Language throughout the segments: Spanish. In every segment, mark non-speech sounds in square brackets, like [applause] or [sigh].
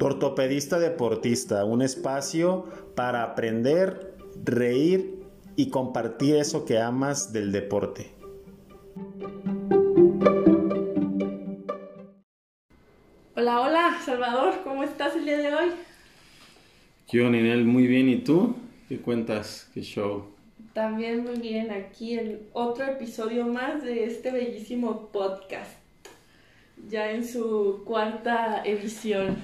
Ortopedista Deportista, un espacio para aprender, reír y compartir eso que amas del deporte. Hola, hola, Salvador, ¿cómo estás el día de hoy? Yo, Ninel, muy bien. ¿Y tú? ¿Qué cuentas? ¿Qué show? También muy bien, aquí en otro episodio más de este bellísimo podcast, ya en su cuarta edición.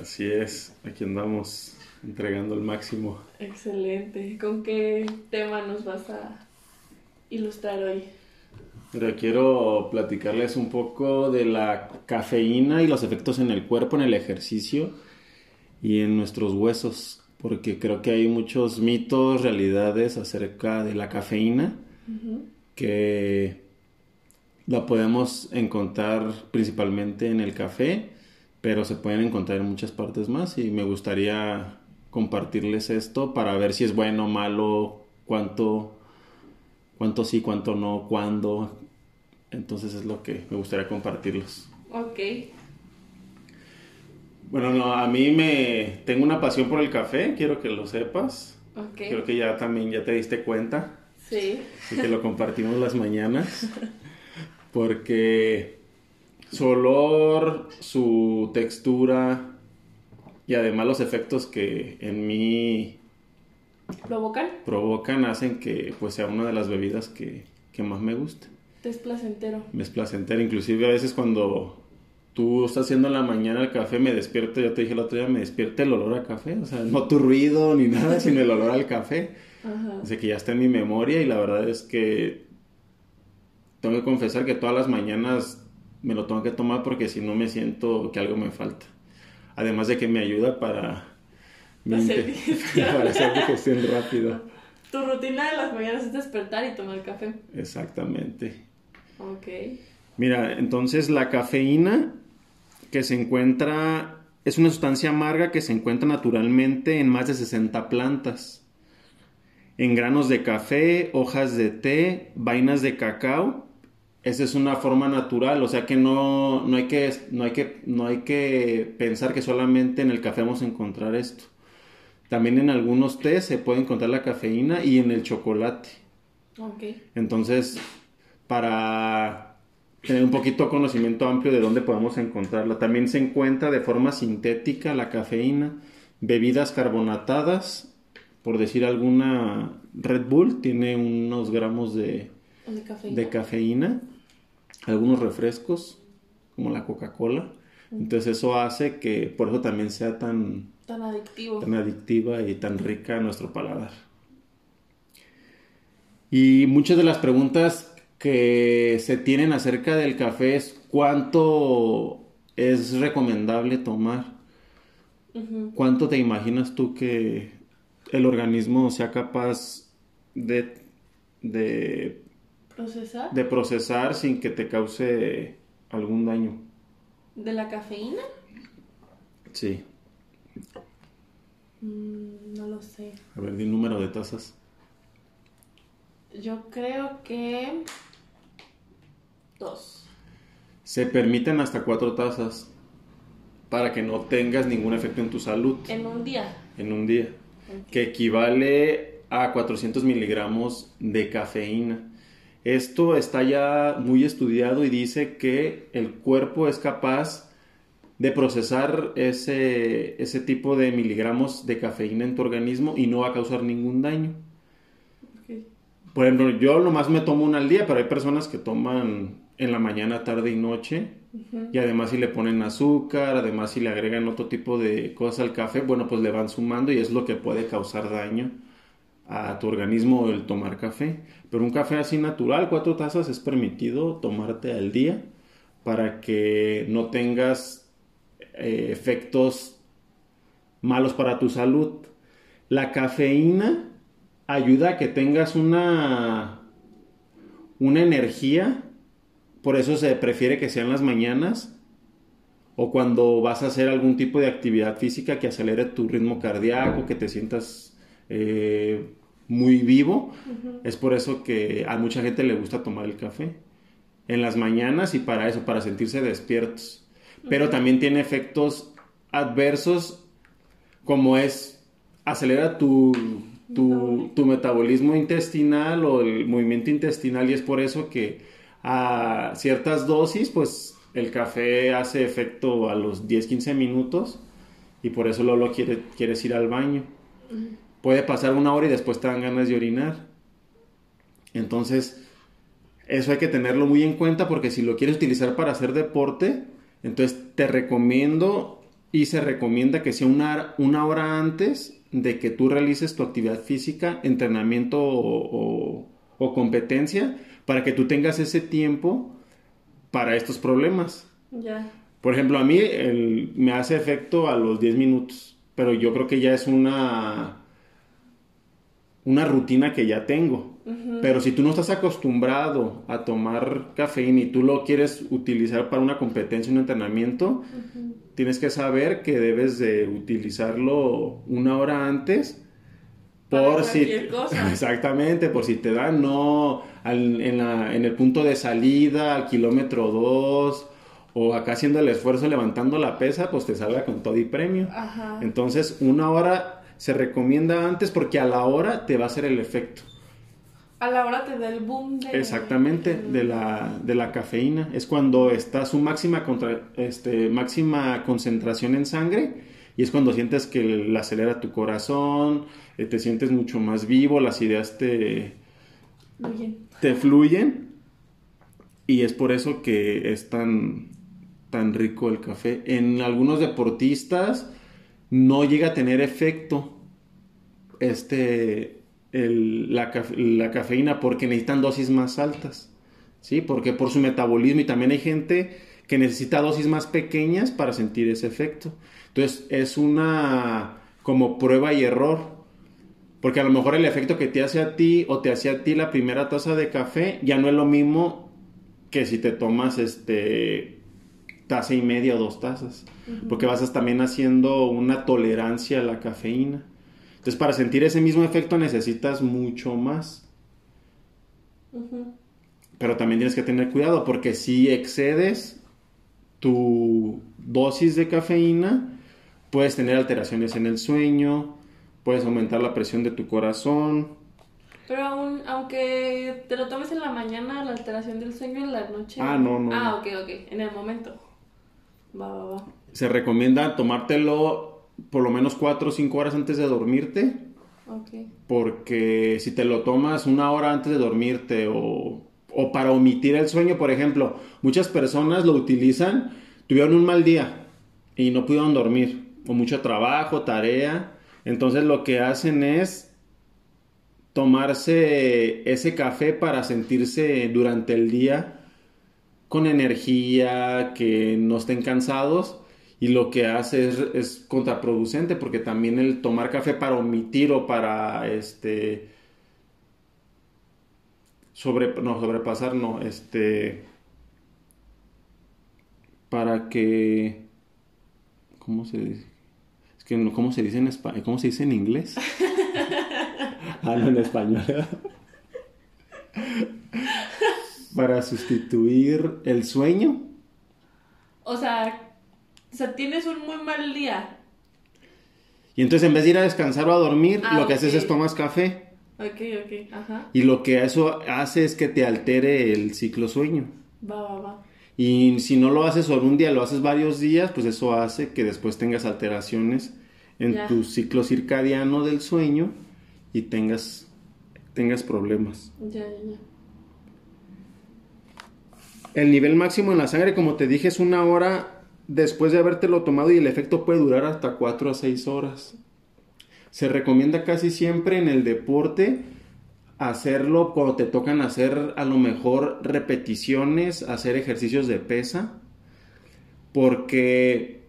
Así es, aquí andamos entregando el máximo. Excelente. ¿Con qué tema nos vas a ilustrar hoy? Pero quiero platicarles un poco de la cafeína y los efectos en el cuerpo, en el ejercicio y en nuestros huesos, porque creo que hay muchos mitos, realidades acerca de la cafeína que la podemos encontrar principalmente en el café, pero se pueden encontrar en muchas partes más y me gustaría compartirles esto para ver si es bueno o malo, cuánto, cuánto sí, cuánto no, cuándo. Entonces es lo que me gustaría compartirlos. Ok. Bueno, no, a mí me tengo una pasión por el café, quiero que lo sepas. Ok. Creo que ya también ya te diste cuenta Sí. y que lo compartimos las mañanas. [laughs] Porque su olor, su textura y además los efectos que en mí ¿Provocan? provocan hacen que pues sea una de las bebidas que, que más me gusta. Te es placentero. Me es placentero, inclusive a veces cuando tú estás haciendo en la mañana el café me despierto, ya te dije el otro día, me despierta el olor a café, o sea, no tu ruido ni nada, sino el olor al café. Ajá. Así que ya está en mi memoria y la verdad es que tengo que confesar que todas las mañanas me lo tengo que tomar porque si no me siento que algo me falta. Además de que me ayuda para, mi Hacer [laughs] para hacer digestión rápido. Tu rutina de las mañanas es despertar y tomar café. Exactamente. Ok. Mira, entonces la cafeína que se encuentra es una sustancia amarga que se encuentra naturalmente en más de 60 plantas. En granos de café, hojas de té, vainas de cacao. Esa es una forma natural, o sea que no, no, hay que, no, hay que, no hay que pensar que solamente en el café vamos a encontrar esto. También en algunos té se puede encontrar la cafeína y en el chocolate. Ok. Entonces, para tener un poquito conocimiento amplio de dónde podemos encontrarla, también se encuentra de forma sintética la cafeína, bebidas carbonatadas, por decir alguna, Red Bull tiene unos gramos de, ¿De cafeína? de cafeína, algunos refrescos, como la Coca-Cola. Entonces eso hace que por eso también sea tan, Tan adictivo. tan adictiva y tan rica nuestro paladar. Y muchas de las preguntas que se tienen acerca del café es cuánto es recomendable tomar. ¿Cuánto te imaginas tú que el organismo sea capaz de, de, ¿Procesar? de procesar sin que te cause algún daño? ¿De la cafeína? Sí. Mm, no lo sé. A ver, di número de tazas. Yo creo que... Dos. Se permiten hasta cuatro tazas para que no tengas ningún efecto en tu salud En un día. en un día, que equivale a 400 miligramos de cafeína. Esto está ya muy estudiado y dice que el cuerpo es capaz de procesar ese, ese tipo de miligramos de cafeína en tu organismo y no va a causar ningún daño. Ok. Por ejemplo, yo nomás me tomo una al día, pero hay personas que toman en la mañana, tarde y noche. Y además si le ponen azúcar, además si le agregan otro tipo de cosas al café, bueno, pues le van sumando y es lo que puede causar daño a tu organismo el tomar café. Pero un café así natural, cuatro tazas es permitido tomarte al día para que no tengas eh, efectos malos para tu salud. La cafeína ayuda a que tengas una, una energía, por eso se prefiere que sean las mañanas o cuando vas a hacer algún tipo de actividad física que acelere tu ritmo cardíaco, que te sientas eh, muy vivo. Es por eso que a mucha gente le gusta tomar el café en las mañanas y para eso, para sentirse despiertos. Pero también tiene efectos adversos como es acelera tu, tu, tu metabolismo intestinal o el movimiento intestinal y es por eso que a ciertas dosis pues el café hace efecto a los 10-15 minutos y por eso luego quiere, quieres ir al baño. Puede pasar una hora y después te dan ganas de orinar. Entonces, eso hay que tenerlo muy en cuenta porque si lo quieres utilizar para hacer deporte, entonces te recomiendo y se recomienda que sea una, una hora antes de que tú realices tu actividad física, entrenamiento o, competencia, para que tú tengas ese tiempo para estos problemas. Ya. Por ejemplo, a mí me hace efecto a los 10 minutos, pero yo creo que ya es una, una rutina que ya tengo. Pero si tú no estás acostumbrado a tomar cafeína y tú lo quieres utilizar para una competencia, un entrenamiento, tienes que saber que debes de utilizarlo una hora antes por si cosa. [laughs] exactamente por si te dan no en, la, en el punto de salida al kilómetro 2 o acá haciendo el esfuerzo levantando la pesa pues te salga con todo y premio entonces una hora se recomienda antes porque a la hora te va a hacer el efecto a la hora te da el boom de... Exactamente, de la, de la cafeína. Es cuando está su máxima, contra, este, máxima concentración en sangre y es cuando sientes que le acelera tu corazón, eh, te sientes mucho más vivo, las ideas te... Fluyen. Te fluyen y es por eso que es tan, tan rico el café. En algunos deportistas no llega a tener efecto este la, cafeína porque necesitan dosis más altas, ¿sí? Porque por su metabolismo y también hay gente que necesita dosis más pequeñas para sentir ese efecto. Entonces es una como prueba y error. Porque a lo mejor el efecto que te hace a ti o te hace a ti la primera taza de café ya no es lo mismo que si te tomas este taza y media o dos tazas. Porque vas también haciendo una tolerancia a la cafeína. Entonces, para sentir ese mismo efecto necesitas mucho más. Pero también tienes que tener cuidado porque si excedes tu dosis de cafeína, puedes tener alteraciones en el sueño, puedes aumentar la presión de tu corazón. Pero aún, aunque te lo tomes en la mañana, la alteración del sueño en la noche. Ah, no, no. Ah, ok, ok, en el momento. Va, va, va. Se recomienda tomártelo por lo menos 4 o 5 horas antes de dormirte. Porque si te lo tomas una hora antes de dormirte o, o para omitir el sueño, por ejemplo, muchas personas lo utilizan, tuvieron un mal día y no pudieron dormir, o mucho trabajo, tarea. Entonces lo que hacen es tomarse ese café para sentirse durante el día con energía, que no estén cansados y lo que hace es, contraproducente porque también el tomar café para omitir o para este sobre no sobrepasar no este para que cómo se dice es que cómo se dice en español cómo se dice en inglés [laughs] ah no en español. [laughs] Para sustituir el sueño. O sea o sea, tienes un muy mal día. Y entonces en vez de ir a descansar o a dormir, ah, lo que haces es tomas café. Ok, ok, ajá. Y lo que eso hace es que te altere el ciclo sueño. Va, va, va. Y si no lo haces solo un día, lo haces varios días, pues eso hace que después tengas alteraciones en tu ciclo circadiano del sueño y tengas, tengas problemas. Ya, ya, ya. El nivel máximo en la sangre, como te dije, es una hora después de habértelo tomado y el efecto puede durar hasta 4 a 6 horas. Se recomienda casi siempre en el deporte hacerlo cuando te tocan hacer a lo mejor repeticiones, hacer ejercicios de pesa, porque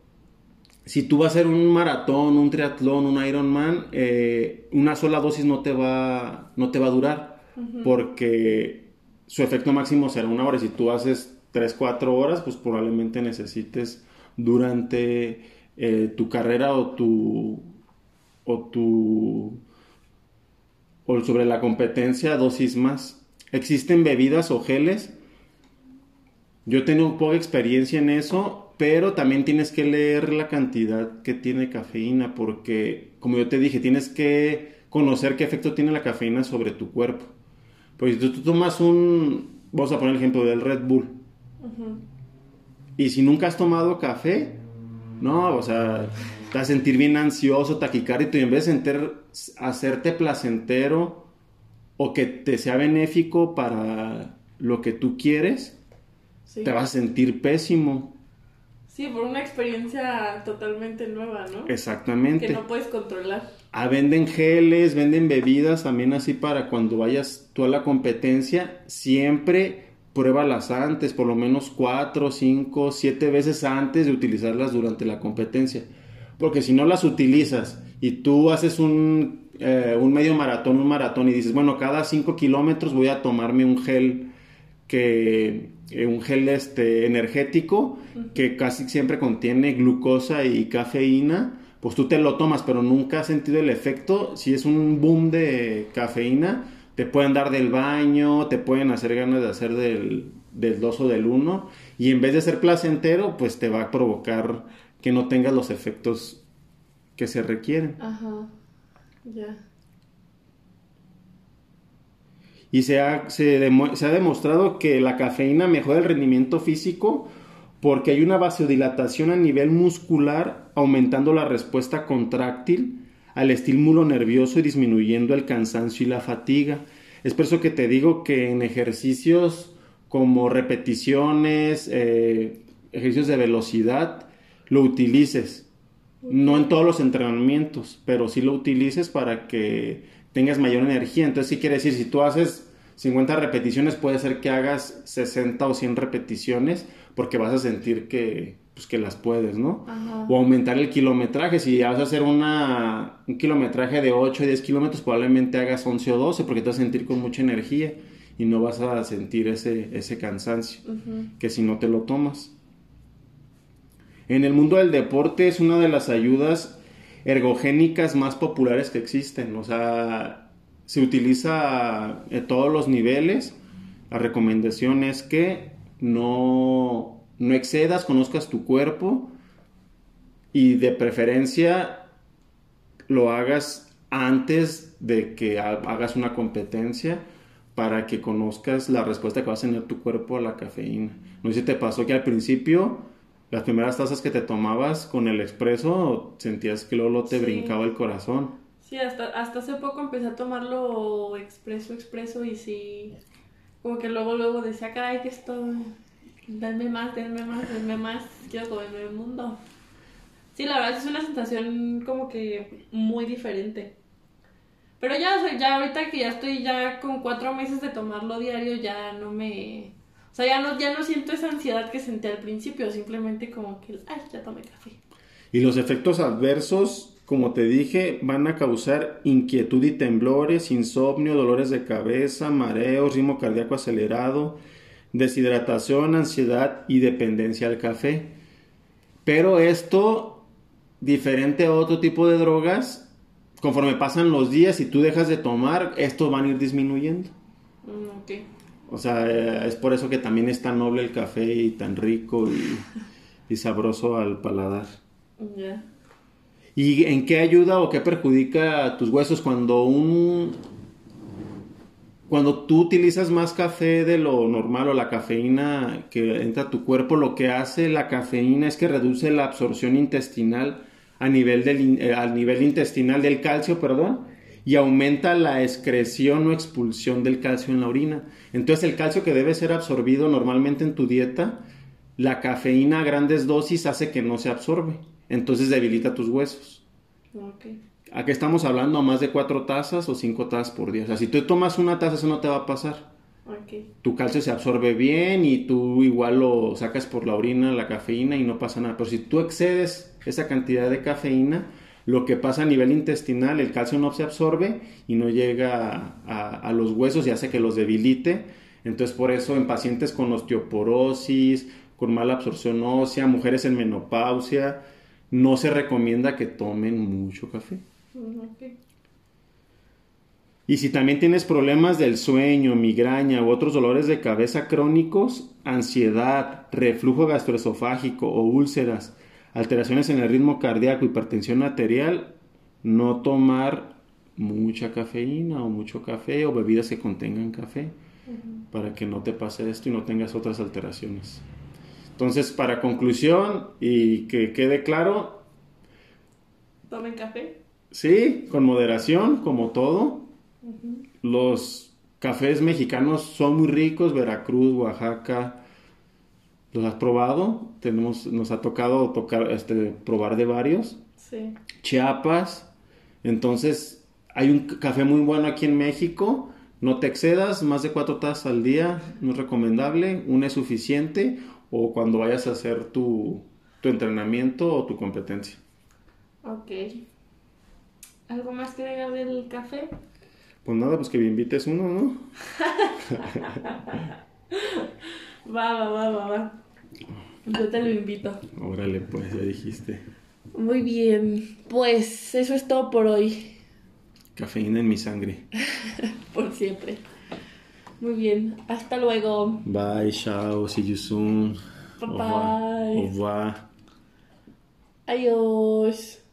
si tú vas a hacer un maratón, un triatlón, un Ironman, eh, una sola dosis no te va, no te va a durar, porque su efecto máximo será una hora. Si tú haces 3, 4 horas, pues probablemente necesites durante eh, tu carrera o tu o tu o sobre la competencia dosis más. Existen bebidas o geles. Yo tengo poca experiencia en eso, pero también tienes que leer la cantidad que tiene cafeína, porque, como yo te dije, tienes que conocer qué efecto tiene la cafeína sobre tu cuerpo. Pues si tú, tomas un, vamos a poner el ejemplo del Red Bull, y si nunca has tomado café, no, o sea, te vas a sentir bien ansioso, taquicárdico, y en vez de hacerte placentero o que te sea benéfico para lo que tú quieres, te vas a sentir pésimo. Sí, por una experiencia totalmente nueva, ¿no? Exactamente. Que no puedes controlar. Ah, venden geles, venden bebidas también así para cuando vayas tú a la competencia, siempre pruébalas antes, por lo menos cuatro, cinco, siete veces antes de utilizarlas durante la competencia. Porque si no las utilizas y tú haces un, eh, un medio maratón, un maratón y dices, bueno, cada cinco kilómetros voy a tomarme un gel que eh, un gel este energético que casi siempre contiene glucosa y cafeína, pues tú te lo tomas, pero nunca has sentido el efecto. Si es un boom de cafeína, te pueden dar del baño, te pueden hacer ganas de hacer del, del 2 o del 1, y en vez de ser placentero, pues te va a provocar que no tengas los efectos que se requieren. Ajá, ya. Y se ha, se, se ha demostrado que la cafeína mejora el rendimiento físico porque hay una vasodilatación a nivel muscular aumentando la respuesta contráctil al estímulo nervioso y disminuyendo el cansancio y la fatiga. Es por eso que te digo que en ejercicios como repeticiones, eh, ejercicios de velocidad, lo utilices. No en todos los entrenamientos, pero sí lo utilices para que tengas mayor energía. Entonces, sí quiere decir, si tú haces 50 repeticiones, puede ser que hagas 60 o 100 repeticiones, porque vas a sentir que, pues que las puedes, ¿no? O aumentar el kilometraje. Si vas a hacer una, un kilometraje de 8 o 10 kilómetros, probablemente hagas 11 o 12 porque te vas a sentir con mucha energía y no vas a sentir ese, ese cansancio que si no te lo tomas. En el mundo del deporte es una de las ayudas ergogénicas más populares que existen. O sea, se utiliza en todos los niveles. La recomendación es que no no excedas, conozcas tu cuerpo y de preferencia lo hagas antes de que hagas una competencia para que conozcas la respuesta que va a tener tu cuerpo a la cafeína. No sé si te pasó que al principio las primeras tazas que te tomabas con el expreso sentías que luego te brincaba el corazón. Sí, hasta, hasta hace poco empecé a tomarlo expreso, expreso y sí, como que luego, luego decía, caray, que esto Denme más, denme más, denme más. Quiero comerme el mundo. Sí, la verdad es una sensación como que muy diferente. Pero ya, ya ahorita que ya estoy ya con cuatro meses de tomarlo diario, ya no me... O sea, ya no, ya no siento esa ansiedad que sentí al principio, simplemente como que, ay, ya tomé café. Y los efectos adversos, como te dije, van a causar inquietud y temblores, insomnio, dolores de cabeza, mareos, ritmo cardíaco acelerado, deshidratación, ansiedad y dependencia al café. Pero esto, diferente a otro tipo de drogas, conforme pasan los días y tú dejas de tomar, estos van a ir disminuyendo. Mm, o sea, eh, es por eso que también es tan noble el café y tan rico y, [laughs] sabroso al paladar. ¿Y en qué ayuda o qué perjudica a tus huesos cuando un cuando tú utilizas más café de lo normal o la cafeína que entra a tu cuerpo, lo que hace la cafeína es que reduce la absorción intestinal a nivel del, eh, nivel intestinal del calcio, perdón, y aumenta la excreción o expulsión del calcio en la orina. Entonces el calcio que debe ser absorbido normalmente en tu dieta, la cafeína a grandes dosis hace que no se absorbe. Entonces debilita tus huesos. Aquí estamos hablando a más de cuatro tazas o cinco tazas por día. O sea, si tú tomas una taza, eso no te va a pasar. Tu calcio se absorbe bien y tú igual lo sacas por la orina, la cafeína y no pasa nada. Pero si tú excedes esa cantidad de cafeína, lo que pasa a nivel intestinal, el calcio no se absorbe y no llega a, a los huesos y hace que los debilite. Entonces por eso en pacientes con osteoporosis, con mala absorción ósea, mujeres en menopausia, no se recomienda que tomen mucho café. Y si también tienes problemas del sueño, migraña u otros dolores de cabeza crónicos, ansiedad, reflujo gastroesofágico o úlceras, alteraciones en el ritmo cardíaco, hipertensión arterial, no tomar mucha cafeína o mucho café o bebidas que contengan café para que no te pase esto y no tengas otras alteraciones. Entonces, para conclusión y que quede claro, ¿Tomen café? Sí, con moderación, como todo. Los cafés mexicanos son muy ricos, Veracruz, Oaxaca. ¿Los has probado? Tenemos, nos ha tocado tocar, este, probar de varios. Sí. Chiapas. Entonces, hay un café muy bueno aquí en México. No te excedas, más de cuatro tazas al día no es recomendable. Una es suficiente o cuando vayas a hacer tu, tu entrenamiento o tu competencia. Ok. ¿Algo más que agregar del café? Pues nada, pues que me invites uno, ¿no? [laughs] Va, va, va, va, va. Yo te lo invito. Órale, pues ya dijiste. Muy bien. Pues eso es todo por hoy. Cafeína en mi sangre. [laughs] Por siempre. Muy bien. Hasta luego. Bye, chao, see you soon. Bye Au revoir. Adiós.